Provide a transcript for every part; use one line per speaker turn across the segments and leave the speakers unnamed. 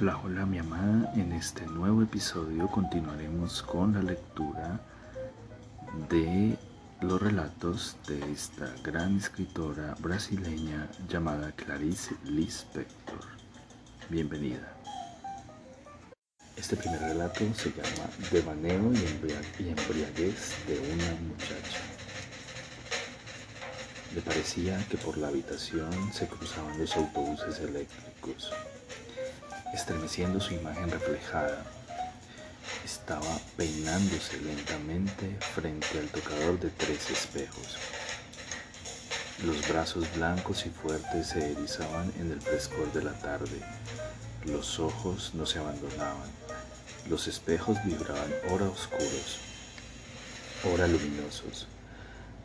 Hola, hola mi amada, en este nuevo episodio continuaremos con la lectura de los relatos de esta gran escritora brasileña llamada Clarice Lispector. Bienvenida. Este primer relato se llama Devaneo y embriaguez de una muchacha. Le parecía que por la habitación se cruzaban los autobuses eléctricos estremeciendo su imagen reflejada. Estaba peinándose lentamente frente al tocador de tres espejos. Los brazos blancos y fuertes se erizaban en el frescor de la tarde. Los ojos no se abandonaban. Los espejos vibraban ora oscuros, ora luminosos.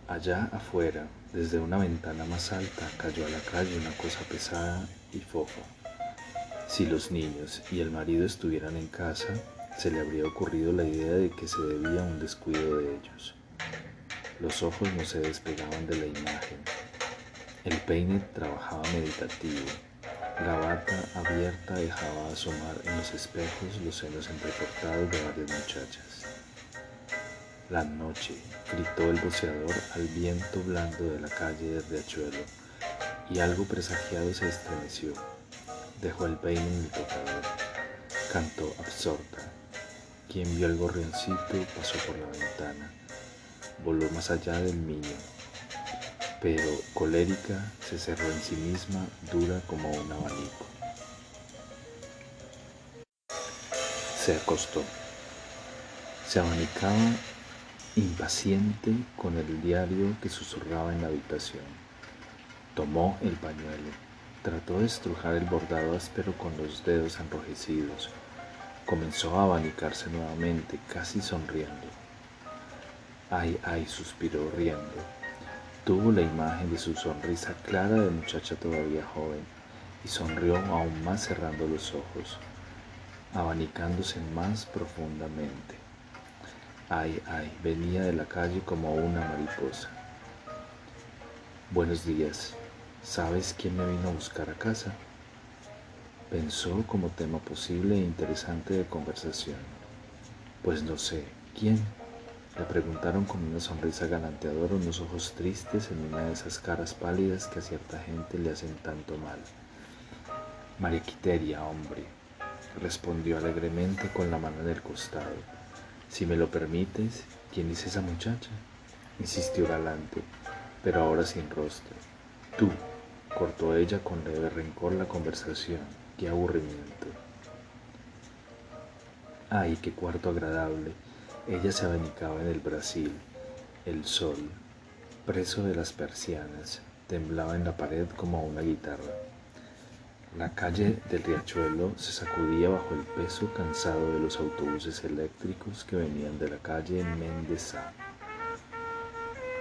Allá afuera, desde una ventana más alta, cayó a la calle una cosa pesada y fofa. Si los niños y el marido estuvieran en casa, se le habría ocurrido la idea de que se debía a un descuido de ellos. Los ojos no se despegaban de la imagen. El peine trabajaba meditativo. La bata abierta dejaba asomar en los espejos los senos entrecortados de varias muchachas. La noche, gritó el boceador al viento blando de la calle de Riachuelo, y algo presagiado se estremeció. Dejó el peine en el tocador. Cantó absorta. Quien vio el gorrioncito pasó por la ventana. Voló más allá del niño. Pero colérica se cerró en sí misma, dura como un abanico. Se acostó. Se abanicaba impaciente con el diario que susurraba en la habitación. Tomó el pañuelo Trató de estrujar el bordado áspero con los dedos enrojecidos. Comenzó a abanicarse nuevamente, casi sonriendo. Ay, ay, suspiró riendo. Tuvo la imagen de su sonrisa clara de muchacha todavía joven y sonrió aún más cerrando los ojos, abanicándose más profundamente. Ay, ay, venía de la calle como una mariposa. Buenos días, ¿Sabes quién me vino a buscar a casa? Pensó como tema posible e interesante de conversación. Pues no sé, ¿quién? Le preguntaron con una sonrisa galanteadora, unos ojos tristes en una de esas caras pálidas que a cierta gente le hacen tanto mal. María Quiteria, hombre, respondió alegremente con la mano en el costado. Si me lo permites, ¿quién es esa muchacha? insistió galante, pero ahora sin rostro. Tú, cortó ella con leve rencor la conversación. Qué aburrimiento. Ay, qué cuarto agradable. Ella se abanicaba en el Brasil. El sol, preso de las persianas, temblaba en la pared como una guitarra. La calle del riachuelo se sacudía bajo el peso cansado de los autobuses eléctricos que venían de la calle Mendezá.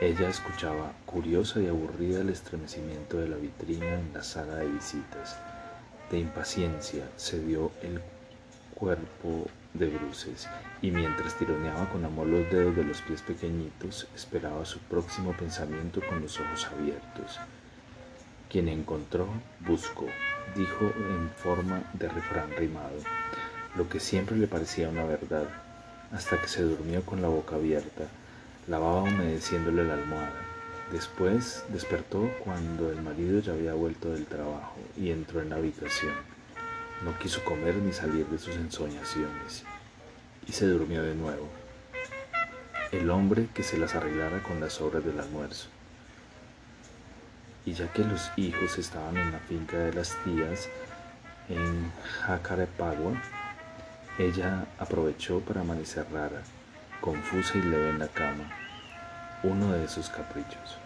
Ella escuchaba, curiosa y aburrida, el estremecimiento de la vitrina en la sala de visitas. De impaciencia se dio el cuerpo de bruces y mientras tironeaba con amor los dedos de los pies pequeñitos, esperaba su próximo pensamiento con los ojos abiertos. Quien encontró, buscó, dijo en forma de refrán rimado, lo que siempre le parecía una verdad, hasta que se durmió con la boca abierta Lavaba humedeciéndole la almohada. Después despertó cuando el marido ya había vuelto del trabajo y entró en la habitación. No quiso comer ni salir de sus ensoñaciones y se durmió de nuevo. El hombre que se las arreglara con las obras del almuerzo. Y ya que los hijos estaban en la finca de las tías en Jacarepagua, ella aprovechó para amanecer rara confusa y leve en la cama, uno de esos caprichos.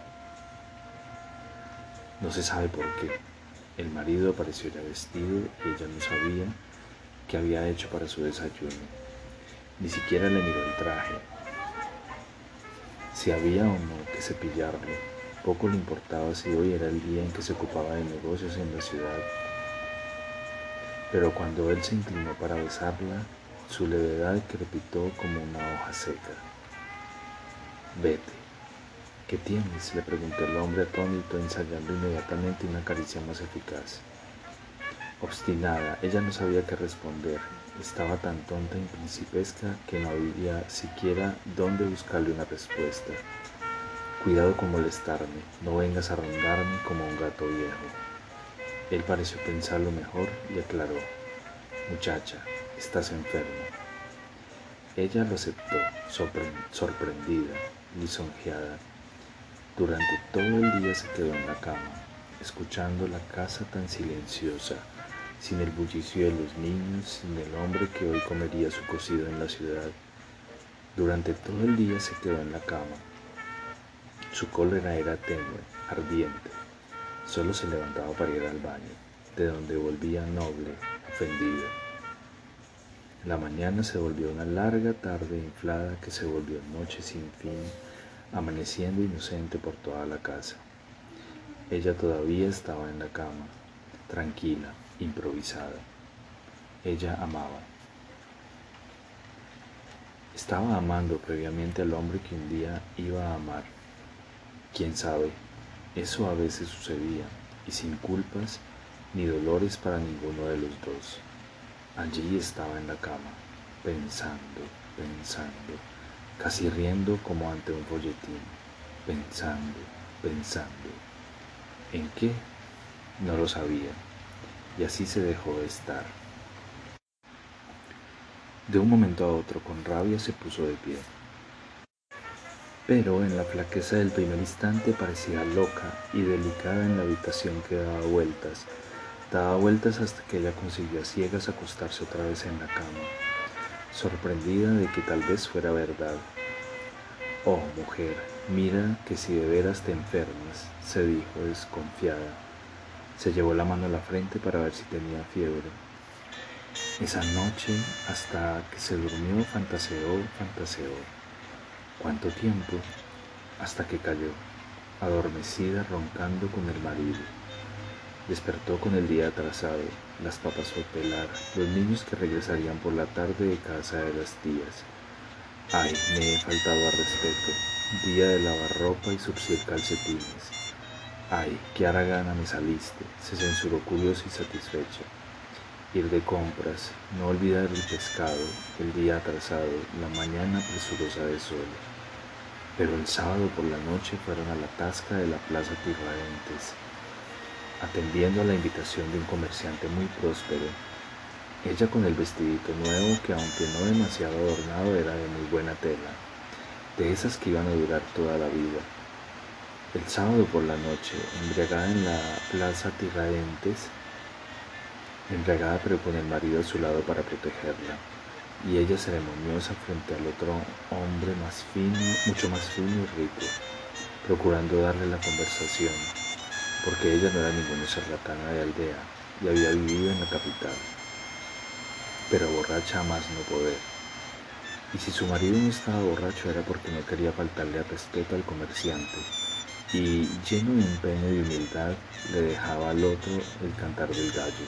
No se sabe por qué. El marido apareció ya vestido y ella no sabía qué había hecho para su desayuno. Ni siquiera le miró el traje. Si había o no que cepillarlo, poco le importaba si hoy era el día en que se ocupaba de negocios en la ciudad. Pero cuando él se inclinó para besarla, su levedad crepitó como una hoja seca. Vete. ¿Qué tienes? le preguntó el hombre atónito, ensayando inmediatamente una caricia más eficaz. Obstinada, ella no sabía qué responder. Estaba tan tonta y principesca que no había siquiera dónde buscarle una respuesta. Cuidado con molestarme, no vengas a rondarme como un gato viejo. Él pareció pensarlo mejor y aclaró, muchacha, estás enferma. Ella lo aceptó, sorprendida, lisonjeada. Durante todo el día se quedó en la cama, escuchando la casa tan silenciosa, sin el bullicio de los niños, sin el hombre que hoy comería su cocido en la ciudad. Durante todo el día se quedó en la cama. Su cólera era tenue, ardiente. Solo se levantaba para ir al baño, de donde volvía noble, ofendida. La mañana se volvió una larga tarde inflada que se volvió noche sin fin, amaneciendo inocente por toda la casa. Ella todavía estaba en la cama, tranquila, improvisada. Ella amaba. Estaba amando previamente al hombre que un día iba a amar. Quién sabe, eso a veces sucedía, y sin culpas ni dolores para ninguno de los dos. Allí estaba en la cama, pensando, pensando, casi riendo como ante un folletín, pensando, pensando. ¿En qué? No lo sabía y así se dejó de estar. De un momento a otro, con rabia, se puso de pie. Pero en la flaqueza del primer instante parecía loca y delicada en la habitación que daba vueltas. Daba vueltas hasta que ella consiguió a ciegas acostarse otra vez en la cama, sorprendida de que tal vez fuera verdad. Oh, mujer, mira que si de veras te enfermas, se dijo desconfiada se llevó la mano a la frente para ver si tenía fiebre. Esa noche, hasta que se durmió, fantaseó, fantaseó. ¿Cuánto tiempo? Hasta que cayó, adormecida, roncando con el marido. Despertó con el día atrasado, las papas por pelar, los niños que regresarían por la tarde de casa de las tías. Ay, me he faltado al respeto. Día de lavar ropa y surcir calcetines. Ay, qué gana me saliste, se censuró curioso y satisfecho. Ir de compras, no olvidar el pescado, el día atrasado, la mañana presurosa de sol. Pero el sábado por la noche fueron a la tasca de la Plaza Tiradentes, atendiendo a la invitación de un comerciante muy próspero. Ella con el vestidito nuevo que aunque no demasiado adornado era de muy buena tela, de esas que iban a durar toda la vida el sábado por la noche, embriagada en la plaza Tiradentes, embriagada pero con el marido a su lado para protegerla, y ella ceremoniosa frente al otro hombre más fino, mucho más fino y rico, procurando darle la conversación, porque ella no era ninguna charlatana de aldea y había vivido en la capital, pero borracha más no poder. Y si su marido no estaba borracho era porque no quería faltarle al respeto al comerciante, y lleno de empeño y humildad le dejaba al otro el cantar del gallo,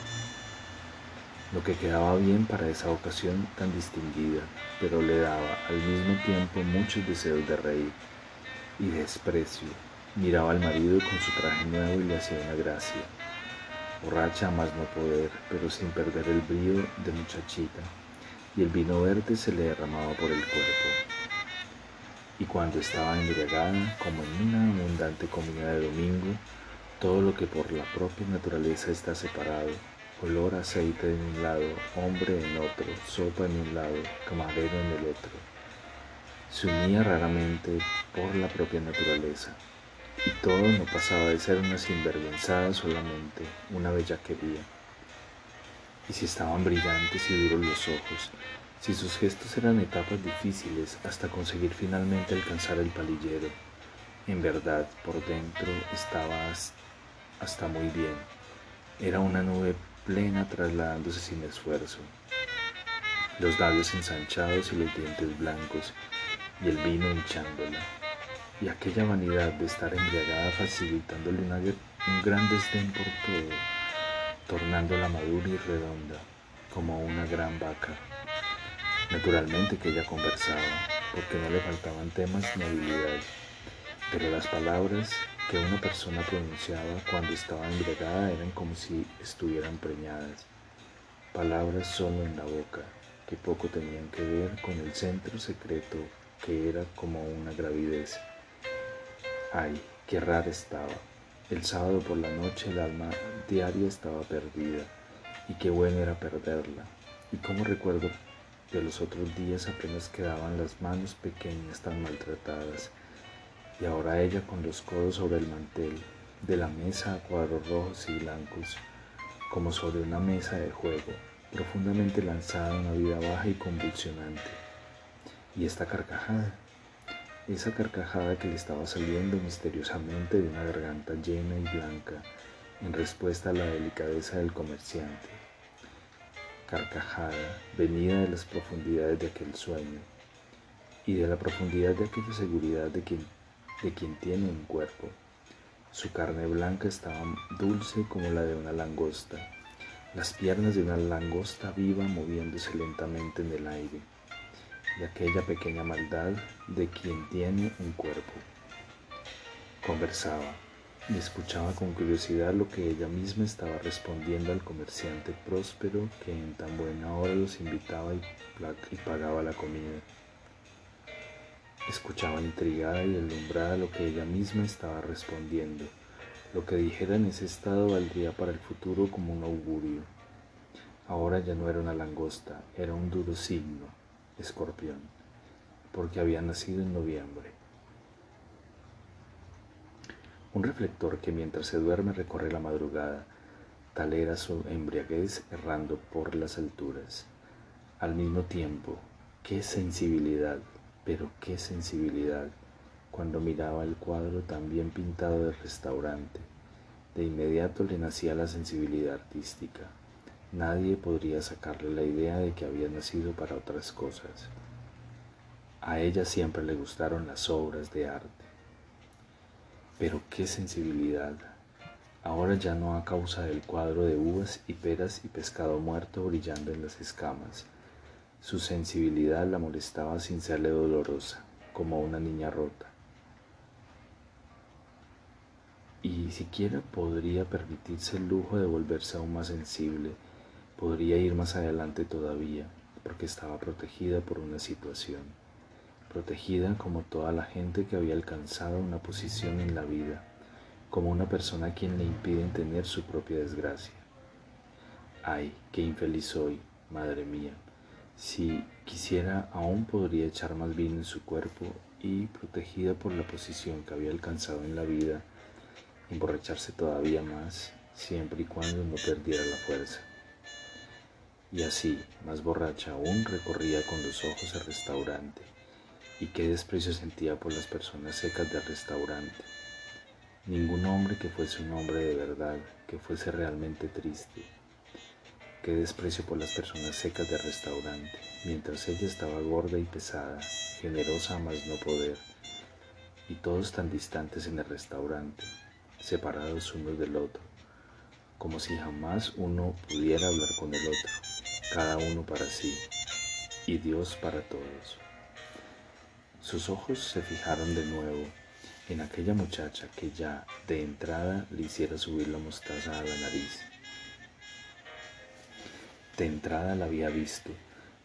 lo que quedaba bien para esa ocasión tan distinguida, pero le daba al mismo tiempo muchos deseos de reír y desprecio. Miraba al marido con su traje nuevo y le hacía una gracia, borracha más no poder, pero sin perder el brío de muchachita, y el vino verde se le derramaba por el cuerpo. Y cuando estaba embriagada, como en una abundante comida de domingo, todo lo que por la propia naturaleza está separado, olor aceite en un lado, hombre en otro, sopa en un lado, camarero en el otro, se unía raramente por la propia naturaleza, y todo no pasaba de ser una sinvergüenzada solamente, una bellaquería. Y si estaban brillantes y duros los ojos, si sus gestos eran etapas difíciles hasta conseguir finalmente alcanzar el palillero, en verdad por dentro estaba hasta muy bien. Era una nube plena trasladándose sin esfuerzo. Los labios ensanchados y los dientes blancos y el vino hinchándola. Y aquella vanidad de estar embriagada facilitándole un gran desdén por todo, tornándola madura y redonda como una gran vaca. Naturalmente que ella conversaba, porque no le faltaban temas ni habilidad, pero las palabras que una persona pronunciaba cuando estaba embriagada eran como si estuvieran preñadas, palabras solo en la boca, que poco tenían que ver con el centro secreto que era como una gravidez. Ay, qué rara estaba. El sábado por la noche el alma diaria estaba perdida y qué bueno era perderla. Y como recuerdo de los otros días apenas quedaban las manos pequeñas tan maltratadas y ahora ella con los codos sobre el mantel de la mesa a cuadros rojos y blancos, como sobre una mesa de juego, profundamente lanzada en una vida baja y convulsionante. Y esta carcajada, esa carcajada que le estaba saliendo misteriosamente de una garganta llena y blanca en respuesta a la delicadeza del comerciante. Carcajada venida de las profundidades de aquel sueño y de la profundidad de aquella seguridad de quien de quien tiene un cuerpo. Su carne blanca estaba dulce como la de una langosta, las piernas de una langosta viva moviéndose lentamente en el aire, y aquella pequeña maldad de quien tiene un cuerpo. Conversaba y escuchaba con curiosidad lo que ella misma estaba respondiendo al comerciante próspero que en tan buena hora los invitaba y, y pagaba la comida. Escuchaba intrigada y deslumbrada lo que ella misma estaba respondiendo. Lo que dijera en ese estado valdría para el futuro como un augurio. Ahora ya no era una langosta, era un duro signo, escorpión, porque había nacido en noviembre. Un reflector que mientras se duerme recorre la madrugada, tal era su embriaguez errando por las alturas. Al mismo tiempo, qué sensibilidad, pero qué sensibilidad cuando miraba el cuadro tan bien pintado del restaurante. De inmediato le nacía la sensibilidad artística. Nadie podría sacarle la idea de que había nacido para otras cosas. A ella siempre le gustaron las obras de arte. Pero qué sensibilidad. Ahora ya no a causa del cuadro de uvas y peras y pescado muerto brillando en las escamas, su sensibilidad la molestaba sin serle dolorosa, como una niña rota. Y siquiera podría permitirse el lujo de volverse aún más sensible, podría ir más adelante todavía, porque estaba protegida por una situación, protegida como toda la gente que había alcanzado una posición en la vida, como una persona a quien le impiden tener su propia desgracia. Ay, qué infeliz soy, madre mía, si quisiera, aún podría echar más vino en su cuerpo y, protegida por la posición que había alcanzado en la vida, emborracharse todavía más, siempre y cuando no perdiera la fuerza. Y así, más borracha aún, recorría con los ojos el restaurante, y qué desprecio sentía por las personas secas del restaurante. Ningún hombre que fuese un hombre de verdad, que fuese realmente triste, Qué desprecio por las personas secas del restaurante, mientras ella estaba gorda y pesada, generosa a más no poder, y todos tan distantes en el restaurante, separados unos del otro, como si jamás uno pudiera hablar con el otro, cada uno para sí, y Dios para todos. Sus ojos se fijaron de nuevo en aquella muchacha que ya de entrada le hiciera subir la mostaza a la nariz de entrada la había visto,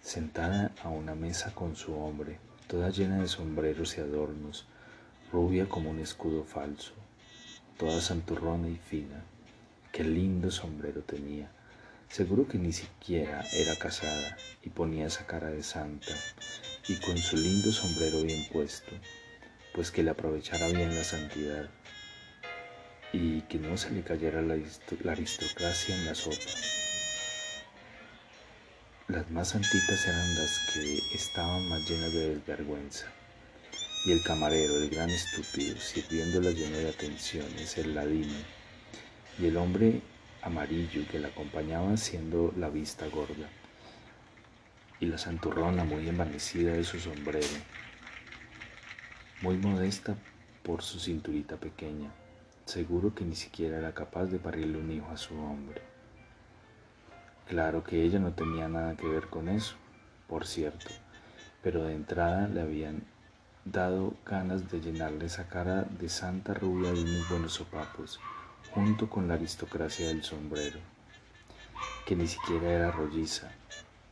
sentada a una mesa con su hombre, toda llena de sombreros y adornos, rubia como un escudo falso, toda santurrona y fina. Qué lindo sombrero tenía. Seguro que ni siquiera era casada y ponía esa cara de santa y con su lindo sombrero bien puesto, pues que le aprovechara bien la santidad y que no se le cayera la, aristocracia en la sopa. Las más santitas eran las que estaban más llenas de desvergüenza. Y el camarero, el gran estúpido, sirviéndola lleno de atenciones, el ladino, y el hombre amarillo que la acompañaba haciendo la vista gorda, y la santurrona muy envanecida de su sombrero, muy modesta por su cinturita pequeña, seguro que ni siquiera era capaz de parirle un hijo a su hombre. Claro que ella no tenía nada que ver con eso, por cierto, pero de entrada le habían dado ganas de llenarle esa cara de santa rubia de unos buenos sopapos, junto con la aristocracia del sombrero, que ni siquiera era rolliza,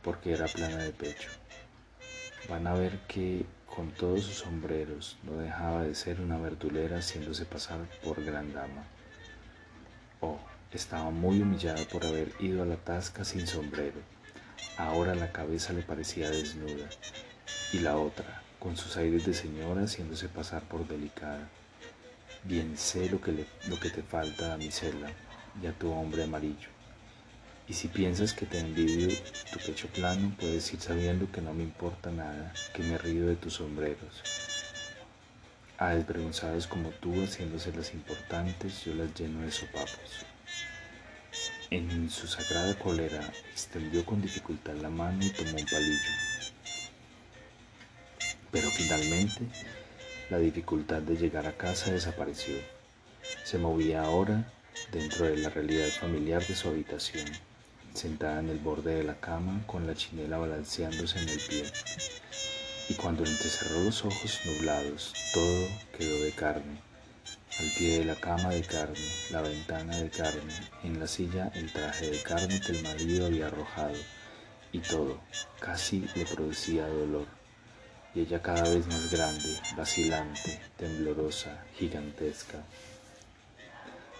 porque era plana de pecho. Van a ver que con todos sus sombreros no dejaba de ser una verdulera haciéndose pasar por gran dama. Oh, estaba muy humillada por haber ido a la tasca sin sombrero. Ahora la cabeza le parecía desnuda y la otra, con sus aires de señora, haciéndose pasar por delicada. Bien sé lo que, lo que te falta, damisela, ya tu hombre amarillo. Y si piensas que te envidio tu pecho plano, puedes ir sabiendo que no me importa nada, que me río de tus sombreros. A desvergonzadas como tú, haciéndose las importantes, yo las lleno de sopapos. En su sagrada cólera, extendió con dificultad la mano y tomó un palillo. Pero finalmente, la dificultad de llegar a casa desapareció. Se movía ahora dentro de la realidad familiar de su habitación, sentada en el borde de la cama con la chinela balanceándose en el pie. Y cuando entrecerró los ojos nublados, todo quedó de carne al pie de la cama de carne, la ventana de carne, en la silla el traje de carne que el marido había arrojado, y todo casi le producía dolor, y ella cada vez más grande, vacilante, temblorosa, gigantesca.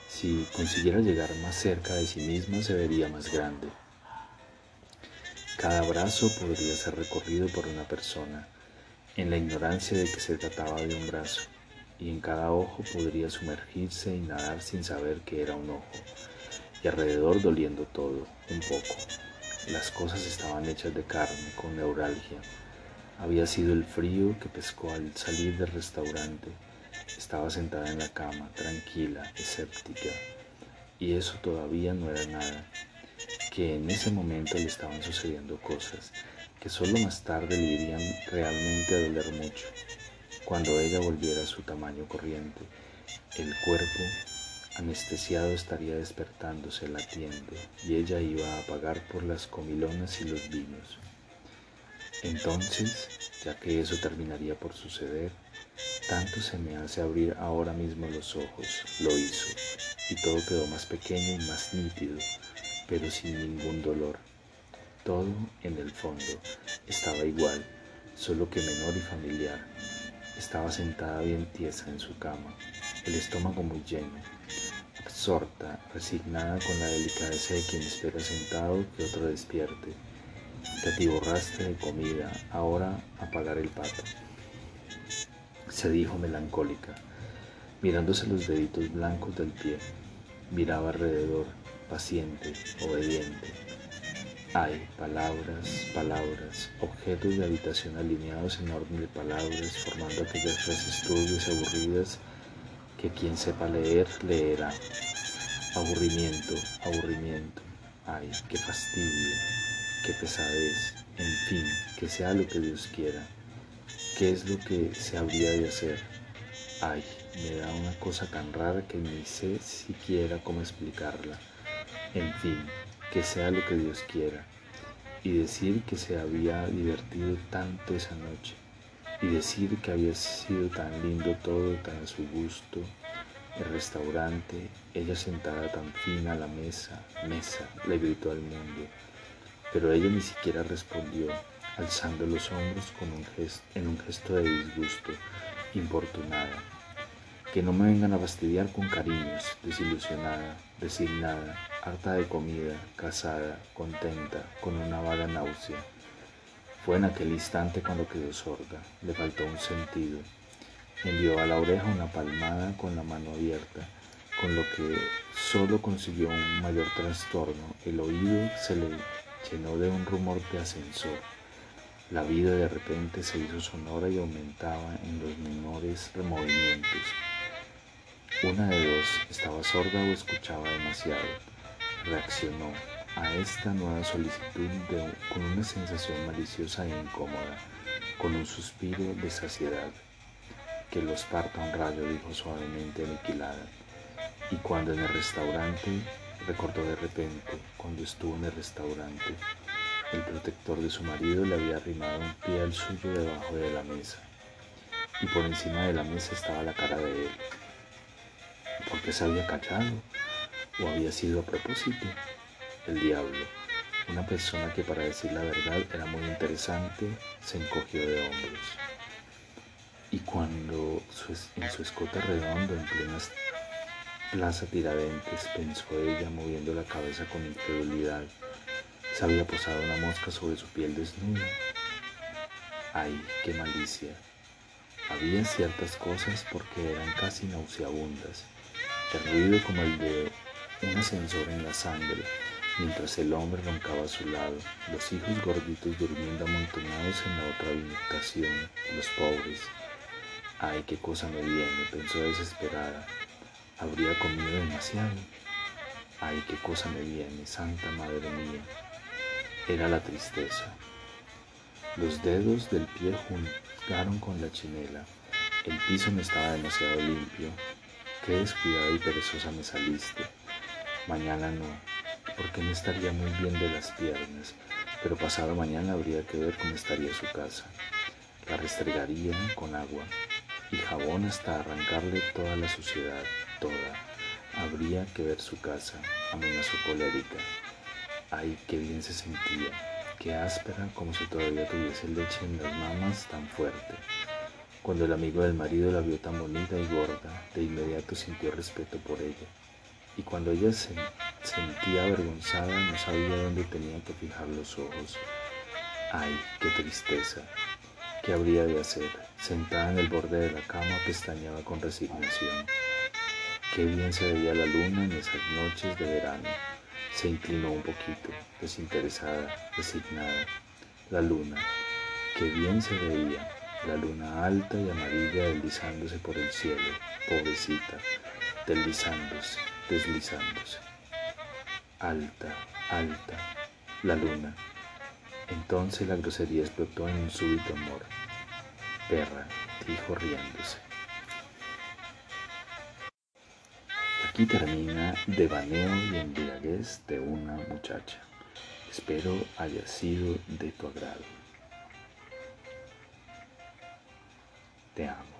Si consiguiera llegar más cerca de sí misma, se vería más grande. Cada brazo podría ser recorrido por una persona, en la ignorancia de que se trataba de un brazo y en cada ojo podría sumergirse y nadar sin saber que era un ojo, y alrededor doliendo todo, un poco. Las cosas estaban hechas de carne, con neuralgia. Había sido el frío que pescó al salir del restaurante. Estaba sentada en la cama, tranquila, escéptica. Y eso todavía no era nada, que en ese momento le estaban sucediendo cosas que solo más tarde le irían realmente a doler mucho. Cuando ella volviera a su tamaño corriente, el cuerpo anestesiado estaría despertándose latiendo y ella iba a pagar por las comilonas y los vinos. Entonces, ya que eso terminaría por suceder, tanto se me hace abrir ahora mismo los ojos, lo hizo, y todo quedó más pequeño y más nítido, pero sin ningún dolor. Todo, en el fondo, estaba igual, solo que menor y familiar, estaba sentada bien tiesa en su cama, el estómago muy lleno, absorta, resignada con la delicadeza de quien espera sentado que otro despierte. Te atiborraste de comida, ahora a pagar el pato. Se dijo melancólica, mirándose los deditos blancos del pie. Miraba alrededor, paciente, obediente, hay palabras, palabras, objetos de habitación alineados en orden de palabras, formando aquellas frases turbias aburridas que quien sepa leer, leerá. Aburrimiento, aburrimiento. Ay, qué fastidio, qué pesadez. En fin, que sea lo que Dios quiera. ¿Qué es lo que se habría de hacer? Ay, me da una cosa tan rara que ni sé siquiera cómo explicarla. En fin, que sea lo que Dios quiera, y decir que se había divertido tanto esa noche, y decir que había sido tan lindo todo, tan a su gusto, el restaurante, ella sentada tan fina a la mesa, mesa, le gritó al mundo, pero ella ni siquiera respondió, alzando los hombros con un gesto, en un gesto de disgusto, importunada. Que no me vengan a fastidiar con cariños, desilusionada, resignada, harta de comida, casada, contenta, con una vaga náusea. Fue en aquel instante cuando quedó sorda, le faltó un sentido. Envió a la oreja una palmada con la mano abierta, con lo que solo consiguió un mayor trastorno. El oído se le llenó de un rumor de ascensor. La vida de repente se hizo sonora y aumentaba en los menores removimientos. Una de dos, estaba sorda o escuchaba demasiado reaccionó a esta nueva solicitud con una sensación maliciosa e incómoda, con un suspiro de saciedad. Que los parta un rayo, dijo suavemente aniquilada. Y cuando en el restaurante, recordó de repente, cuando estuvo en el restaurante, el protector de su marido le había arrimado un pie al suyo debajo de la mesa. y por encima de la mesa estaba la cara de él. ¿Por qué se había callado? ¿O había sido a propósito? El diablo, una persona que para decir la verdad era muy interesante, se encogió de hombros. Y cuando en su escote redondo, en plena plaza Tiradentes, pensó ella moviendo la cabeza con incredulidad, se había posado una mosca sobre su piel desnuda. ¡Ay, qué malicia! Había ciertas cosas porque eran casi nauseabundas. El ruido como el de un ascensor en la sangre, mientras el hombre roncaba a su lado, los hijos gorditos durmiendo amontonados en la otra habitación, los pobres. Ay, qué cosa me viene, pensó desesperada. Habría comido demasiado. Ay, qué cosa me viene, Santa Madre mía. Era la tristeza. Los dedos del pie jugaron con la chinela. El piso no estaba demasiado limpio. Qué descuidada y perezosa me saliste. Mañana no, porque no estaría muy bien de las piernas, pero pasado mañana habría que ver cómo estaría su casa. La restregaría con agua y jabón hasta arrancarle toda la suciedad, Habría que ver su casa, amenazó colérica. Ay, qué bien se sentía, qué áspera, como si todavía tuviese leche en las mamas tan fuerte. Cuando el amigo del marido la vio tan bonita y gorda, de inmediato sintió respeto por ella. Y cuando ella se sentía avergonzada, no sabía dónde tenía que fijar los ojos. Ay, qué tristeza. ¿Qué habría de hacer? Sentada en el borde de la cama, pestañeaba con resignación. Qué bien se veía la luna en esas noches de verano. Se inclinó un poquito, desinteresada, resignada. La luna, qué bien se veía, la luna alta y amarilla deslizándose por el cielo, pobrecita, deslizándose, deslizándose. Alta, alta, la luna. Entonces la grosería explotó en un súbito amor. Perra, dijo riéndose. Aquí termina Devaneo y embriaguez de una muchacha. Espero haya sido de tu agrado. Te amo.